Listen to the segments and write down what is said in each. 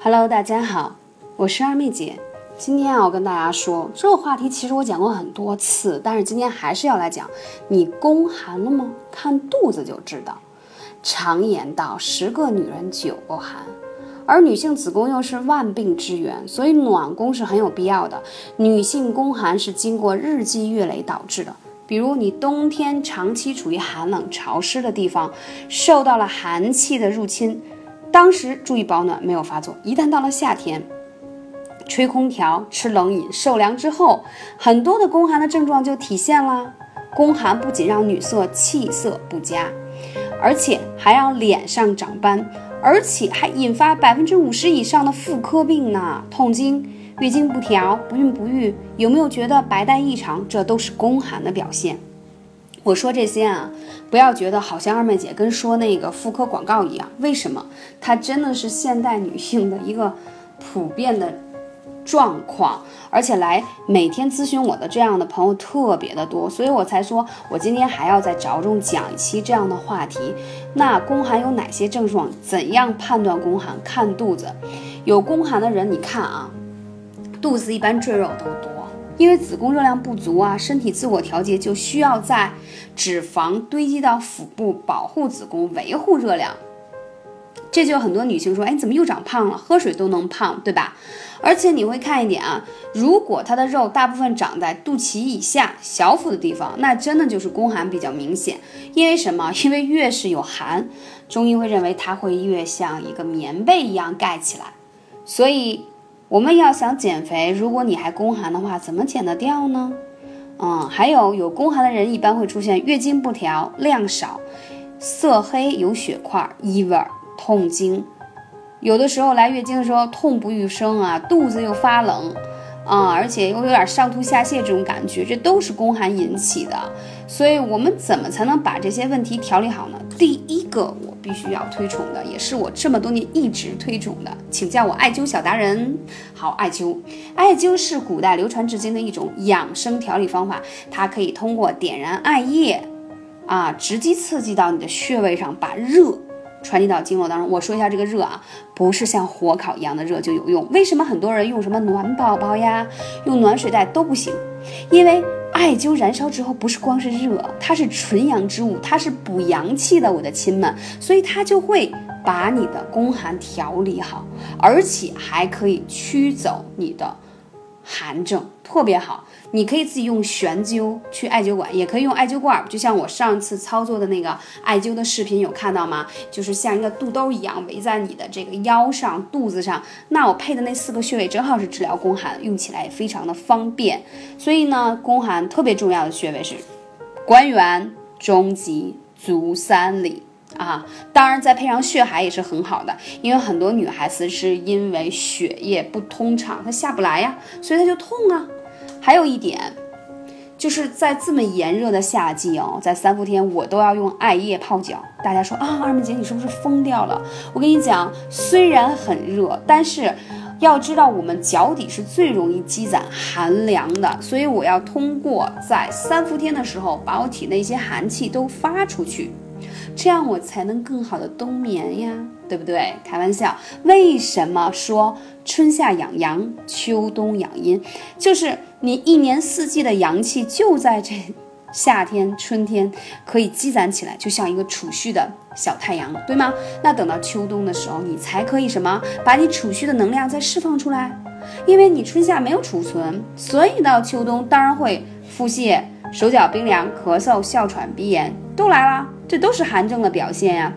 Hello，大家好，我是二妹姐。今天啊，我跟大家说这个话题，其实我讲过很多次，但是今天还是要来讲。你宫寒了吗？看肚子就知道。常言道，十个女人九个寒，而女性子宫又是万病之源，所以暖宫是很有必要的。女性宫寒是经过日积月累导致的，比如你冬天长期处于寒冷潮湿的地方，受到了寒气的入侵，当时注意保暖没有发作，一旦到了夏天。吹空调、吃冷饮、受凉之后，很多的宫寒的症状就体现了。宫寒不仅让女色气色不佳，而且还让脸上长斑，而且还引发百分之五十以上的妇科病呢。痛经、月经不调、不孕不育，有没有觉得白带异常？这都是宫寒的表现。我说这些啊，不要觉得好像二妹姐跟说那个妇科广告一样。为什么？它真的是现代女性的一个普遍的。状况，而且来每天咨询我的这样的朋友特别的多，所以我才说我今天还要再着重讲一期这样的话题。那宫寒有哪些症状？怎样判断宫寒？看肚子，有宫寒的人，你看啊，肚子一般赘肉都多，因为子宫热量不足啊，身体自我调节就需要在脂肪堆积到腹部保护子宫，维护热量。这就很多女性说，哎，怎么又长胖了？喝水都能胖，对吧？而且你会看一点啊，如果她的肉大部分长在肚脐以下、小腹的地方，那真的就是宫寒比较明显。因为什么？因为越是有寒，中医会认为它会越像一个棉被一样盖起来。所以我们要想减肥，如果你还宫寒的话，怎么减得掉呢？嗯，还有有宫寒的人一般会出现月经不调、量少、色黑、有血块、异味。痛经，有的时候来月经的时候痛不欲生啊，肚子又发冷啊，而且又有点上吐下泻这种感觉，这都是宫寒引起的。所以，我们怎么才能把这些问题调理好呢？第一个，我必须要推崇的，也是我这么多年一直推崇的，请叫我艾灸小达人。好，艾灸，艾灸是古代流传至今的一种养生调理方法，它可以通过点燃艾叶，啊，直接刺激到你的穴位上，把热。传递到经络当中。我说一下这个热啊，不是像火烤一样的热就有用。为什么很多人用什么暖宝宝呀，用暖水袋都不行？因为艾灸燃烧之后不是光是热，它是纯阳之物，它是补阳气的，我的亲们，所以它就会把你的宫寒调理好，而且还可以驱走你的寒症，特别好。你可以自己用悬灸去艾灸馆，也可以用艾灸罐，就像我上次操作的那个艾灸的视频，有看到吗？就是像一个肚兜一样围在你的这个腰上、肚子上。那我配的那四个穴位正好是治疗宫寒，用起来也非常的方便。所以呢，宫寒特别重要的穴位是关元、中极、足三里啊。当然再配上血海也是很好的，因为很多女孩子是因为血液不通畅，她下不来呀，所以她就痛啊。还有一点，就是在这么炎热的夏季哦，在三伏天我都要用艾叶泡脚。大家说啊，二妹姐你是不是疯掉了？我跟你讲，虽然很热，但是要知道我们脚底是最容易积攒寒凉的，所以我要通过在三伏天的时候，把我体内一些寒气都发出去。这样我才能更好的冬眠呀，对不对？开玩笑，为什么说春夏养阳，秋冬养阴？就是你一年四季的阳气就在这夏天、春天可以积攒起来，就像一个储蓄的小太阳，对吗？那等到秋冬的时候，你才可以什么？把你储蓄的能量再释放出来，因为你春夏没有储存，所以到秋冬当然会腹泻、手脚冰凉、咳嗽、哮喘、鼻炎都来了。这都是寒症的表现呀！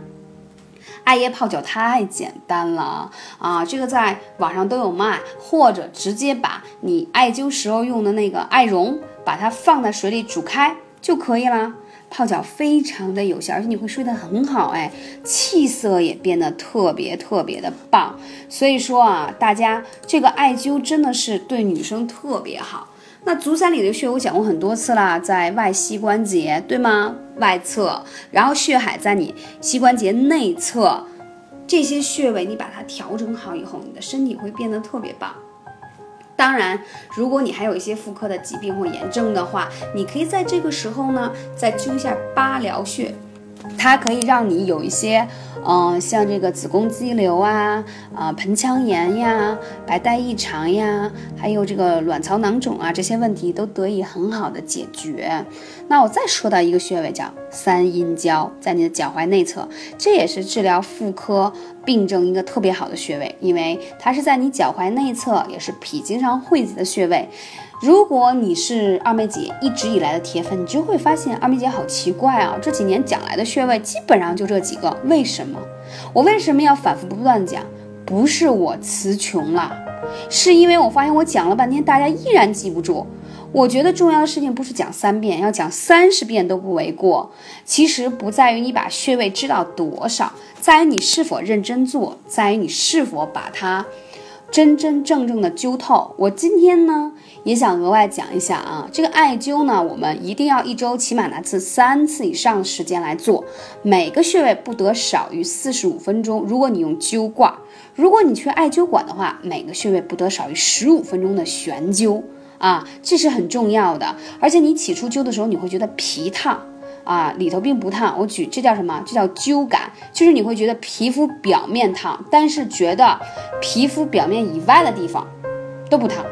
艾叶泡脚太简单了啊，这个在网上都有卖，或者直接把你艾灸时候用的那个艾绒，把它放在水里煮开就可以了。泡脚非常的有效，而且你会睡得很好，哎，气色也变得特别特别的棒。所以说啊，大家这个艾灸真的是对女生特别好。那足三里的穴我讲过很多次啦，在外膝关节，对吗？外侧，然后血海在你膝关节内侧，这些穴位你把它调整好以后，你的身体会变得特别棒。当然，如果你还有一些妇科的疾病或炎症的话，你可以在这个时候呢，再灸一下八髎穴。它可以让你有一些，嗯，像这个子宫肌瘤啊，啊，盆腔炎呀，白带异常呀，还有这个卵巢囊肿啊，这些问题都得以很好的解决。那我再说到一个穴位叫三阴交，在你的脚踝内侧，这也是治疗妇科病症一个特别好的穴位，因为它是在你脚踝内侧，也是脾经上汇集的穴位。如果你是二妹姐一直以来的铁粉，你就会发现二妹姐好奇怪啊！这几年讲来的穴位基本上就这几个，为什么？我为什么要反复不断讲？不是我词穷了，是因为我发现我讲了半天，大家依然记不住。我觉得重要的事情不是讲三遍，要讲三十遍都不为过。其实不在于你把穴位知道多少，在于你是否认真做，在于你是否把它真真正正的灸透。我今天呢？也想额外讲一下啊，这个艾灸呢，我们一定要一周起码拿次三次以上的时间来做，每个穴位不得少于四十五分钟。如果你用灸挂，如果你去艾灸馆的话，每个穴位不得少于十五分钟的悬灸啊，这是很重要的。而且你起初灸的时候，你会觉得皮烫啊，里头并不烫。我举这叫什么？这叫灸感，就是你会觉得皮肤表面烫，但是觉得皮肤表面以外的地方都不烫。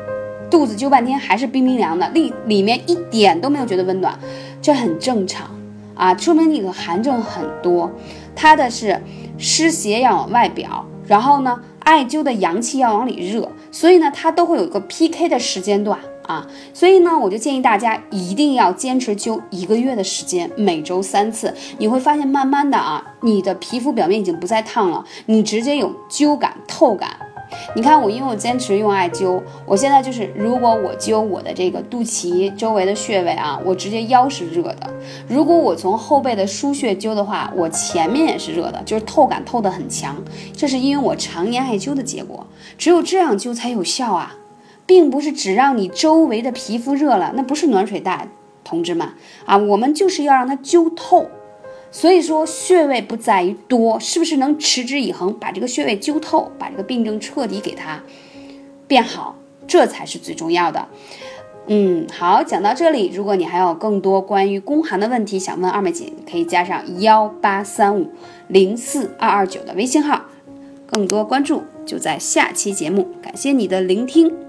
肚子灸半天还是冰冰凉的，里里面一点都没有觉得温暖，这很正常啊，说明你的寒症很多。它的是湿邪要往外表，然后呢，艾灸的阳气要往里热，所以呢，它都会有一个 PK 的时间段啊。所以呢，我就建议大家一定要坚持灸一个月的时间，每周三次，你会发现慢慢的啊，你的皮肤表面已经不再烫了，你直接有灸感、透感。你看我，因为我坚持用艾灸，我现在就是，如果我灸我的这个肚脐周围的穴位啊，我直接腰是热的；如果我从后背的腧穴灸的话，我前面也是热的，就是透感透得很强。这是因为我常年艾灸的结果，只有这样灸才有效啊，并不是只让你周围的皮肤热了，那不是暖水袋，同志们啊，我们就是要让它灸透。所以说，穴位不在于多，是不是能持之以恒，把这个穴位灸透，把这个病症彻底给它变好，这才是最重要的。嗯，好，讲到这里，如果你还有更多关于宫寒的问题想问二妹姐，可以加上幺八三五零四二二九的微信号，更多关注就在下期节目。感谢你的聆听。